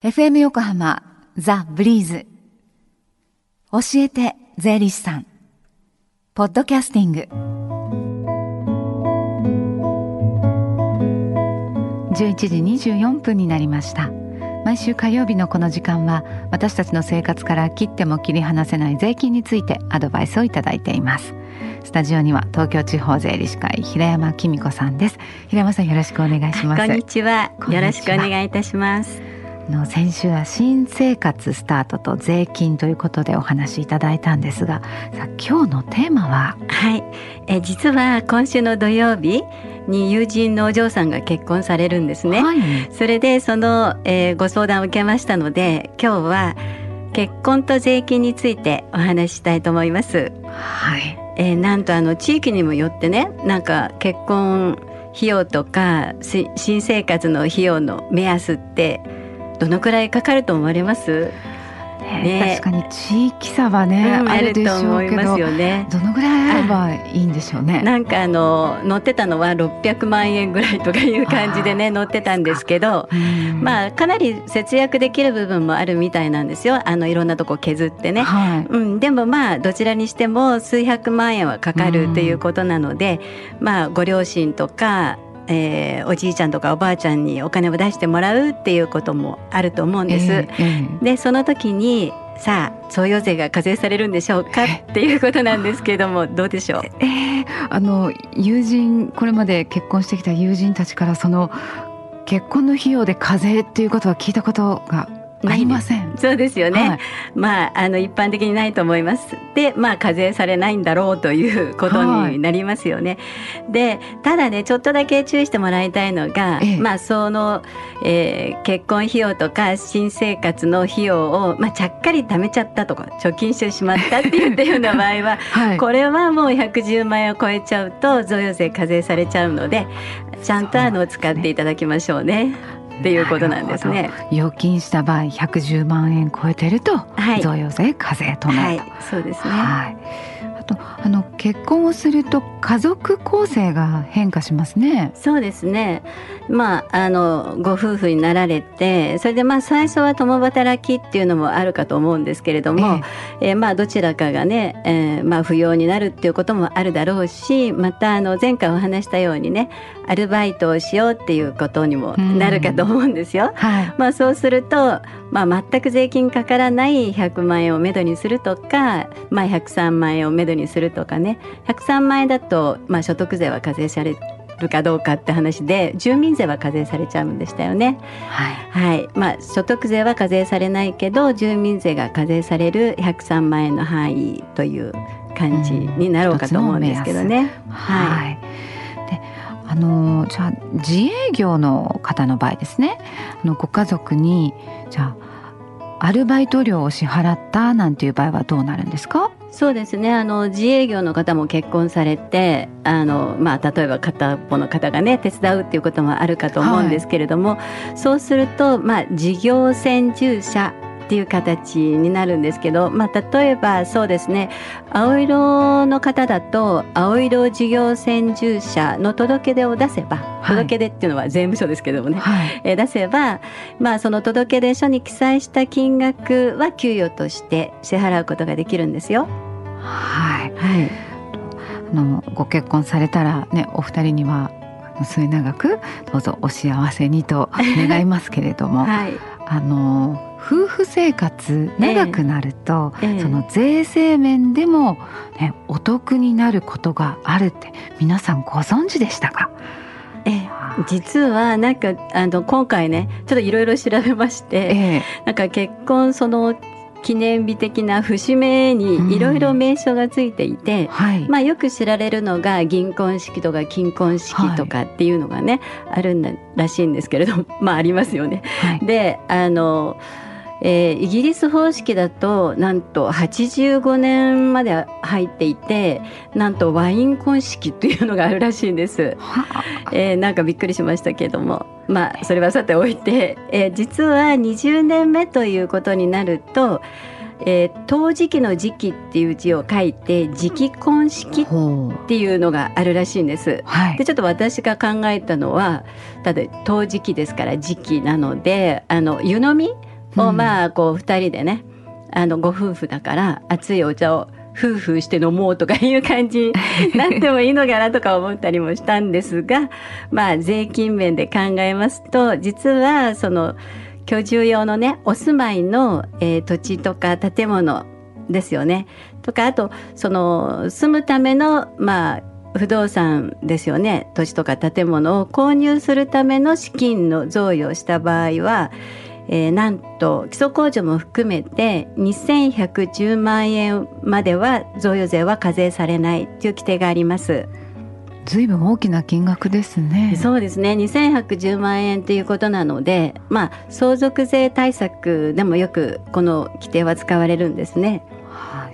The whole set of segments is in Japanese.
FM 横浜ザ・ブリーズ。教えて税理士さん。ポッドキャスティング。11時24分になりました。毎週火曜日のこの時間は私たちの生活から切っても切り離せない税金についてアドバイスをいただいています。スタジオには東京地方税理士会平山紀美子さんです。平山さんよろしくお願いします。こんにちは。よろしくお願いいたします。の先週は新生活スタートと税金ということでお話しいただいたんですがさ今日のテーマは？はい。え実は今週の土曜日に友人のお嬢さんが結婚されるんですね、はい、それでその、えー、ご相談を受けましたので今日は結婚と税金についてお話ししたいと思います。はい。えー、なんとあの地域にもよってねなんか結婚費用とか新生活の費用の目安ってどのくらいかかると思われます？ね、確かに地域差はね、うん、あるでしょうけどよね。どのぐらいあればいいんでしょうね。なんかあの乗ってたのは600万円ぐらいとかいう感じでね乗ってたんですけどまあかなり節約できる部分もあるみたいなんですよ。あのいろんなとこ削ってね、はい、うん、でもまあどちらにしても数百万円はかかるということなのでまあご両親とかえー、おじいちゃんとかおばあちゃんにお金を出してもらうっていうこともあると思うんです。えーえー、でその時にさあ贈与税が課税されるんでしょうかっていうことなんですけれどもどうでしょう、えー、あの友人これまで結婚してきた友人たちからその結婚の費用で課税っていうことは聞いたことがありません。そうですよね。はい、まああの一般的にないと思います。で、まあ課税されないんだろうということになりますよね。はい、で、ただねちょっとだけ注意してもらいたいのが、ええ、まあその、えー、結婚費用とか新生活の費用をまあちゃっかり貯めちゃったとか貯金してしまったっていったような場合は、はい、これはもう110万円を超えちゃうと贈与税課税されちゃうので、ちゃんとあの使っていただきましょうね。っていうことなんですね。預金した場合110万円超えてると、はい、贈与税課税となると、はい、そうですね。はい。あとあの結婚をすると家族構成が変化しますね。そうですね。まああのご夫婦になられて、それでまあ最初は共働きっていうのもあるかと思うんですけれども、えー、えー、まあどちらかがね、えー、まあ不要になるっていうこともあるだろうし、またあの前回お話したようにね、アルバイトをしようっていうことにもなるかと思うんですよ。はい、まあそうすると、まあ全く税金かからない100万円をめどにするとか、まあ103万円をめどにするとかね、103万円だとまあ所得税は課税されるかどうかって話で住民税は課税されちゃうんでしたよね。はい、はい、まあ所得税は課税されないけど住民税が課税される103万円の範囲という感じになろうかと思うんですけどね。うん、はい。であのじゃあ自営業の方の場合ですね。あのご家族にじゃあアルバイト料を支払ったなんていう場合はどうなるんですか？そうですね。あの自営業の方も結婚されてあの、まあ、例えば片っぽの方がね手伝うっていうこともあるかと思うんですけれども、はい、そうすると、まあ、事業専従者っていう形になるんですけど、まあ、例えばそうですね。青色の方だと青色事業専従者の届け出を出せば、はい、届け出っていうのは税務署ですけどもね、はい、え出せば、まあ、その届け出書に記載した金額は給与として支払うことができるんですよ。はい、はい、あのご結婚されたらねお二人には末永くどうぞお幸せにと願いますけれども、はい、あの夫婦生活長くなると、ええ、その税制面でも、ね、お得になることがあるって皆さんご存知でしたか？え実はなんかあの今回ねちょっといろいろ調べまして、え、なんか結婚その記念日的な節目にいろいろ名称がついていて、うん。はい、まあ、よく知られるのが銀婚式とか金婚式とかっていうのがね、はい、あるんだらしいんですけれども まあありますよね。はい、であのえー、イギリス方式だとなんと85年まで入っていてなんとワイン婚式というのがあるらしいんです。えー、なんかびっくりしましたけどもまあそれはさておいて、えー、実は20年目ということになると、ええー、陶磁器の時期っていう字を書いて磁器婚式っていうのがあるらしいんです。はい、でちょっと私が考えたのはただ陶磁器ですから時期なのであの湯飲みをまあこう2人でね、あのご夫婦だから熱いお茶を夫婦して飲もうとかいう感じに なってもいいのかなとか思ったりもしたんですがまあ税金面で考えますと実はその居住用のねお住まいの、えー、土地とか建物ですよね。とかあとその住むためのまあ不動産ですよね。土地とか建物を購入するための資金の贈与をした場合はえー、なんと基礎控除も含めて2110万円までは贈与税は課税されないという規定があります。ずいぶん大きな金額ですね。そうですね。2110万円ということなので、まあ相続税対策でもよくこの規定は使われるんですね。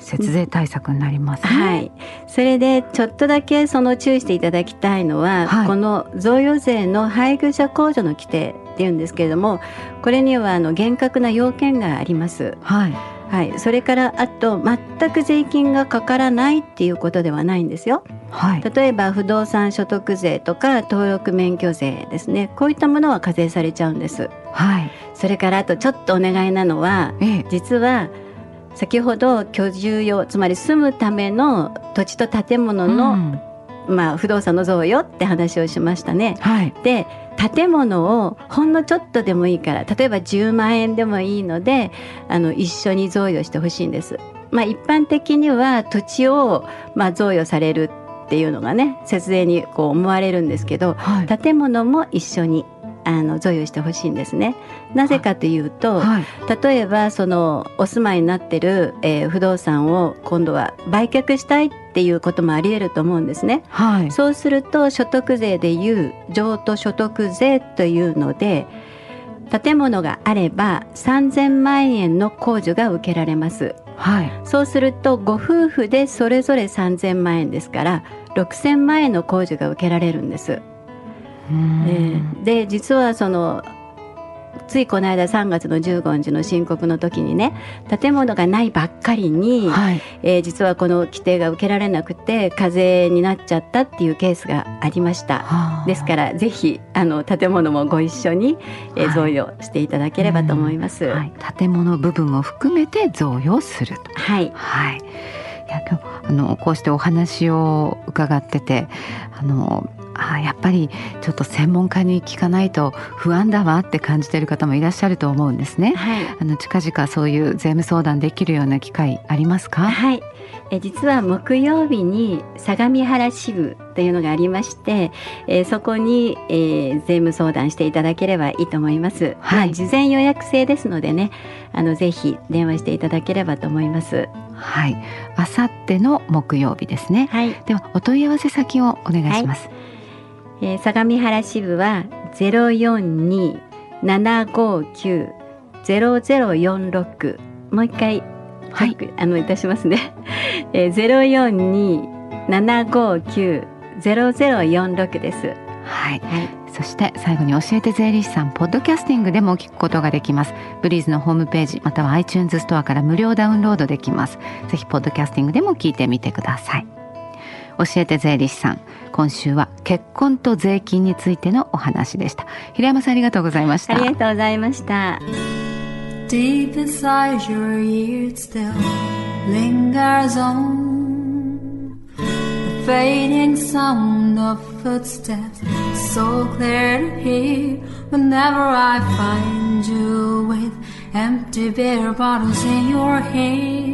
節税対策になります、ね、はい。それでちょっとだけその注意していただきたいのは、はい、この贈与税の配偶者控除の規定っていうんですけれども、これにはあの厳格な要件があります。はい。はい、それからあと全く税金がかからないっていうことではないんですよ。はい、例えば不動産所得税とか登録免許税ですねこういったものは課税されちゃうんです。はい、それからあとちょっとお願いなのは、ええ、実は先ほど居住用つまり住むための土地と建物の、うん、まあ、不動産の贈与って話をしましたね。はい、で建物をほんのちょっとでもいいから例えば10万円でもいいのであの一緒に贈与してほしいんです。まあ、一般的には土地を、まあ、贈与されるっていうのがね節税にこう思われるんですけど、はい、建物も一緒にあの贈与してほしいんですね。なぜかというと、はい、例えばそのお住まいになってる、えー、不動産を今度は売却したいっていうこともあり得ると思うんですね。はい、そうすると所得税でいう譲渡所得税というので建物があれば3000万円の控除が受けられます。はい、そうするとご夫婦でそれぞれ3000万円ですから6000万円の控除が受けられるんです。で実はそのついこの間3月の15日の申告の時にね建物がないばっかりに、はい、えー、実はこの規定が受けられなくて課税になっちゃったっていうケースがありました。ですからぜひあの建物もご一緒に、えー、贈与していただければと思います。はい、建物部分を含めて贈与すると。はい。はい。いやあのこうしてお話を伺っててあのあやっぱりちょっと専門家に聞かないと不安だわって感じている方もいらっしゃると思うんですね。はい、あの近々そういう税務相談できるような機会ありますか？はい。え実は木曜日に相模原支部というのがありまして、えー、そこに、えー、税務相談していただければいいと思います。はい、まあ、事前予約制ですのでね、あのぜひ電話していただければと思います。はい、あさっての木曜日ですね。はい、ではお問い合わせ先をお願いします。はいえー、相模原支部はゼロ四二七五九ゼロゼロ四六。もう一回はい、あのいたしますね。ゼロ四二七五九ゼロゼロ四六です。はい、はい、そして最後に教えて税理士さんポッドキャスティングでも聞くことができます。ブリーズのホームページまたは iTunes ストアから無料ダウンロードできます。ぜひポッドキャスティングでも聞いてみてください教えて税理士さん今週は結婚と税金についてのお話でした平山さんありがとうございましたありがとうございました Deep inside your ears still lingers on the fading sound of footsteps so clear to hear whenever I find you with empty beer bottles in your hand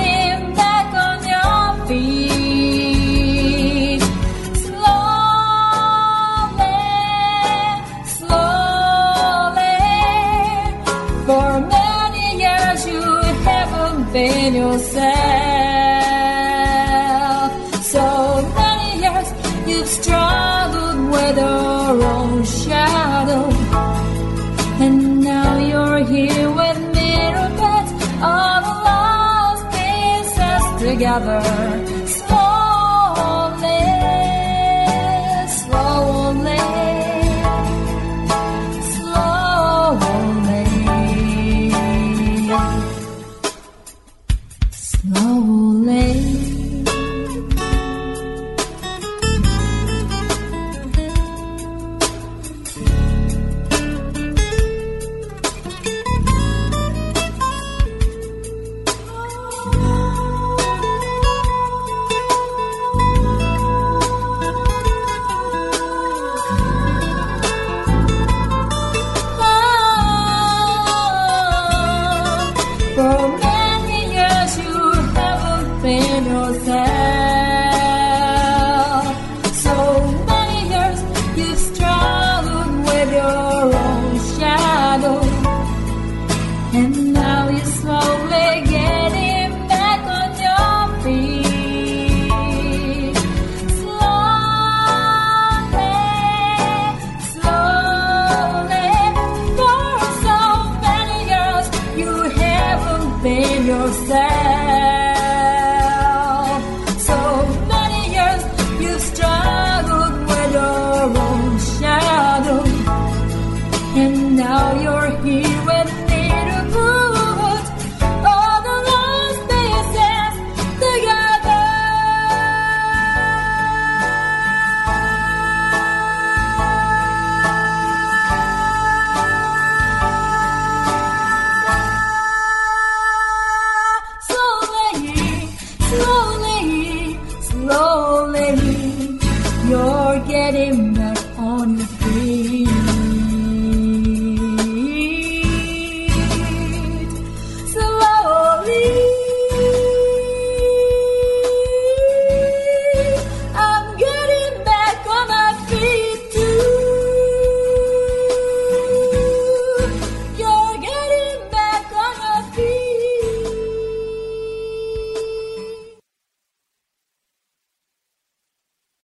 all the lost pieces together. innocent.